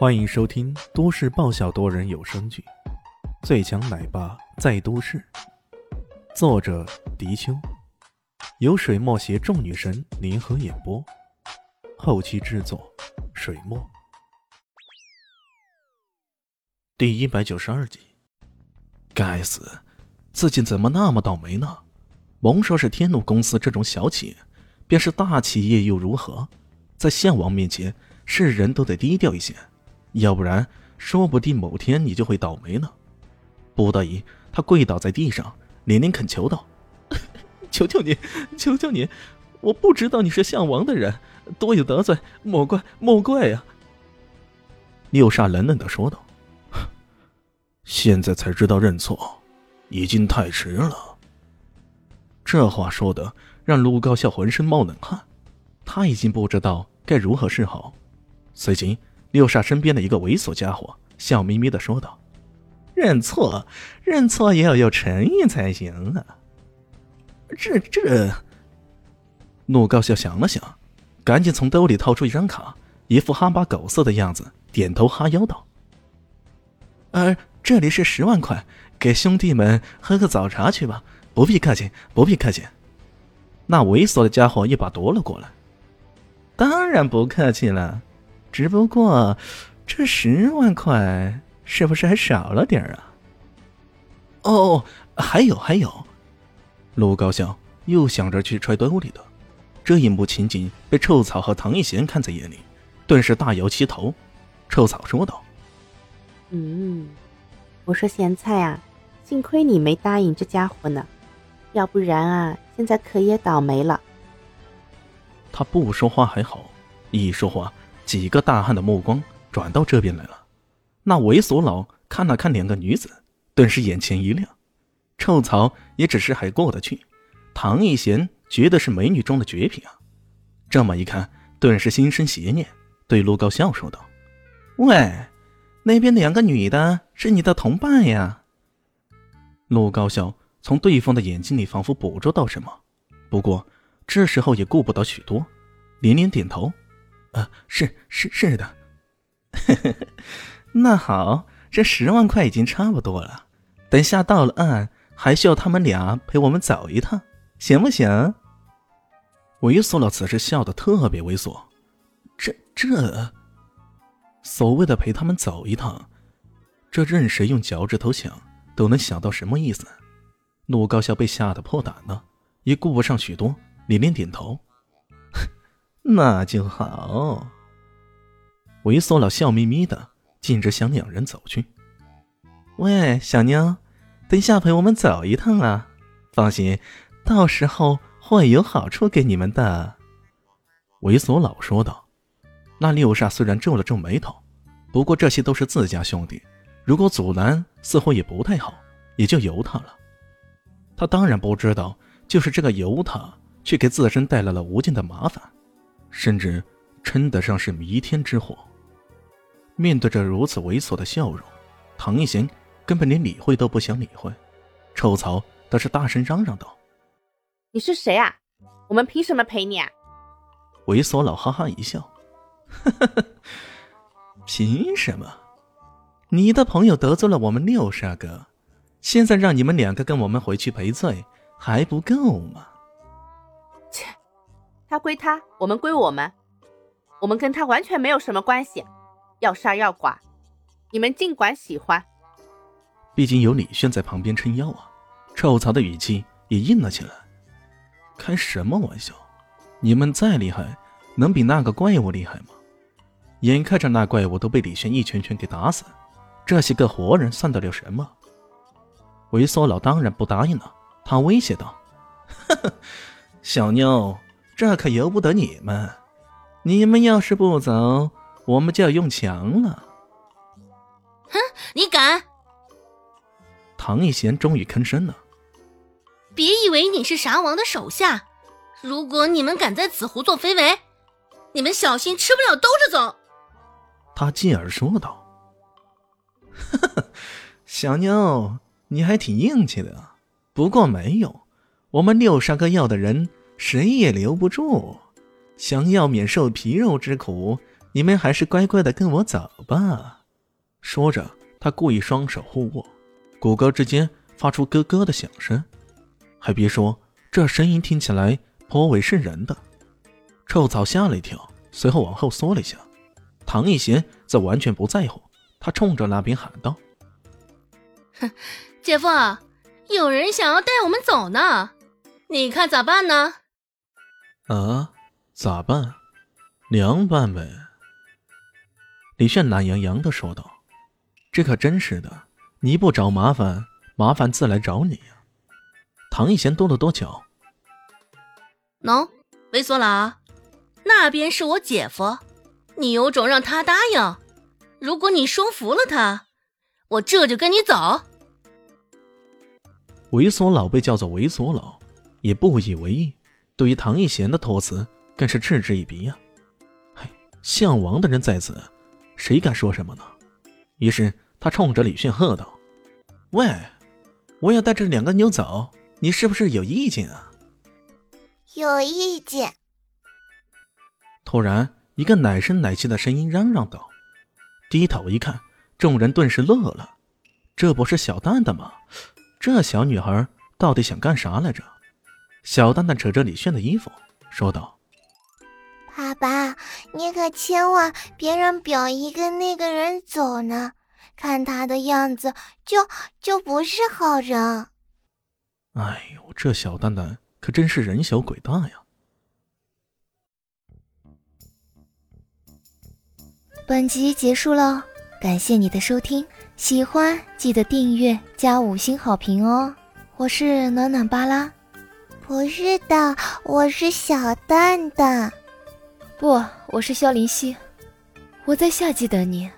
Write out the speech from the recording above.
欢迎收听都市爆笑多人有声剧《最强奶爸在都市》，作者：迪秋，由水墨携众女神联合演播，后期制作：水墨。第一百九十二集，该死，自己怎么那么倒霉呢？甭说是天怒公司这种小企业，便是大企业又如何？在项王面前，是人都得低调一些。要不然，说不定某天你就会倒霉呢。不得已，他跪倒在地上，连连恳求道：“ 求求你，求求你！我不知道你是项王的人，多有得罪，莫怪莫怪呀。”六煞冷冷的说道：“现在才知道认错，已经太迟了。”这话说的让陆高笑浑身冒冷汗，他已经不知道该如何是好，随即。六煞身边的一个猥琐家伙笑眯眯的说道：“认错，认错也要有诚意才行啊！”这这，陆高笑想了想，赶紧从兜里掏出一张卡，一副哈巴狗色的样子，点头哈腰道：“呃，这里是十万块，给兄弟们喝个早茶去吧，不必客气，不必客气。”那猥琐的家伙一把夺了过来：“当然不客气了。”只不过，这十万块是不是还少了点啊？哦，还有还有，陆高笑又想着去揣兜里的，这一幕情景被臭草和唐一贤看在眼里，顿时大摇其头。臭草说道：“嗯，我说咸菜啊，幸亏你没答应这家伙呢，要不然啊，现在可也倒霉了。”他不说话还好，一说话。几个大汉的目光转到这边来了，那猥琐佬看了看两个女子，顿时眼前一亮。臭草也只是还过得去，唐艺贤绝对是美女中的绝品啊！这么一看，顿时心生邪念，对陆高笑说道：“喂，那边两个女的是你的同伴呀？”陆高笑从对方的眼睛里仿佛捕捉到什么，不过这时候也顾不得许多，连连点头。啊，是是是的，那好，这十万块已经差不多了。等下到了岸，还需要他们俩陪我们走一趟，行不行？猥琐佬此时笑得特别猥琐。这这，所谓的陪他们走一趟，这任谁用脚趾头想都能想到什么意思。陆高笑被吓得破胆了，也顾不上许多，连连点头。那就好。猥琐佬笑眯眯的，径直向两人走去。喂，小妞，等下陪我们走一趟啊！放心，到时候会有好处给你们的。猥琐佬说道。那六煞虽然皱了皱眉头，不过这些都是自家兄弟，如果阻拦，似乎也不太好，也就由他了。他当然不知道，就是这个由他，却给自身带来了无尽的麻烦。甚至称得上是弥天之祸。面对着如此猥琐的笑容，唐一贤根本连理会都不想理会。臭曹倒是大声嚷嚷道：“你是谁啊？我们凭什么陪你啊？”猥琐佬哈哈一笑：“呵呵呵，凭什么？你的朋友得罪了我们六煞哥，现在让你们两个跟我们回去赔罪，还不够吗？”他归他，我们归我们，我们跟他完全没有什么关系。要杀要剐，你们尽管喜欢。毕竟有李炫在旁边撑腰啊！臭曹的语气也硬了起来。开什么玩笑？你们再厉害，能比那个怪物厉害吗？眼看着那怪物都被李轩一拳拳给打死，这些个活人算得了什么？猥琐佬当然不答应了，他威胁道：“呵呵，小妞。”这可由不得你们，你们要是不走，我们就要用强了。哼，你敢！唐一贤终于吭声了。别以为你是啥王的手下，如果你们敢在此胡作非为，你们小心吃不了兜着走。他继而说道：“小妞，你还挺硬气的，不过没有，我们六杀哥要的人。”谁也留不住，想要免受皮肉之苦，你们还是乖乖的跟我走吧？说着，他故意双手互握，骨骼之间发出咯咯的响声。还别说，这声音听起来颇为瘆人的。臭草吓了一跳，随后往后缩了一下。唐艺贤则完全不在乎，他冲着那边喊道：“哼，姐夫，有人想要带我们走呢，你看咋办呢？”啊，咋办？凉拌呗。李炫懒洋洋的说道：“这可真是的，你不找麻烦，麻烦自来找你呀。”唐一贤跺了跺脚：“喏，猥琐佬，那边是我姐夫，你有种让他答应。如果你说服了他，我这就跟你走。”猥琐佬被叫做猥琐佬，也不以为意，对于唐一贤的托辞更是嗤之以鼻呀。嘿，项王的人在此。谁敢说什么呢？于是他冲着李炫喝道：“喂，我要带着两个妞走，你是不是有意见啊？”“有意见。”突然，一个奶声奶气的声音嚷嚷道：“低头一看，众人顿时乐了。这不是小蛋蛋吗？这小女孩到底想干啥来着？”小蛋蛋扯着李炫的衣服说道。爸爸，你可千万别让表姨跟那个人走呢，看他的样子，就就不是好人。哎呦，这小蛋蛋可真是人小鬼大呀！本集结束了，感谢你的收听，喜欢记得订阅加五星好评哦。我是暖暖巴拉，不是的，我是小蛋蛋。不，我是萧林希，我在夏季等你。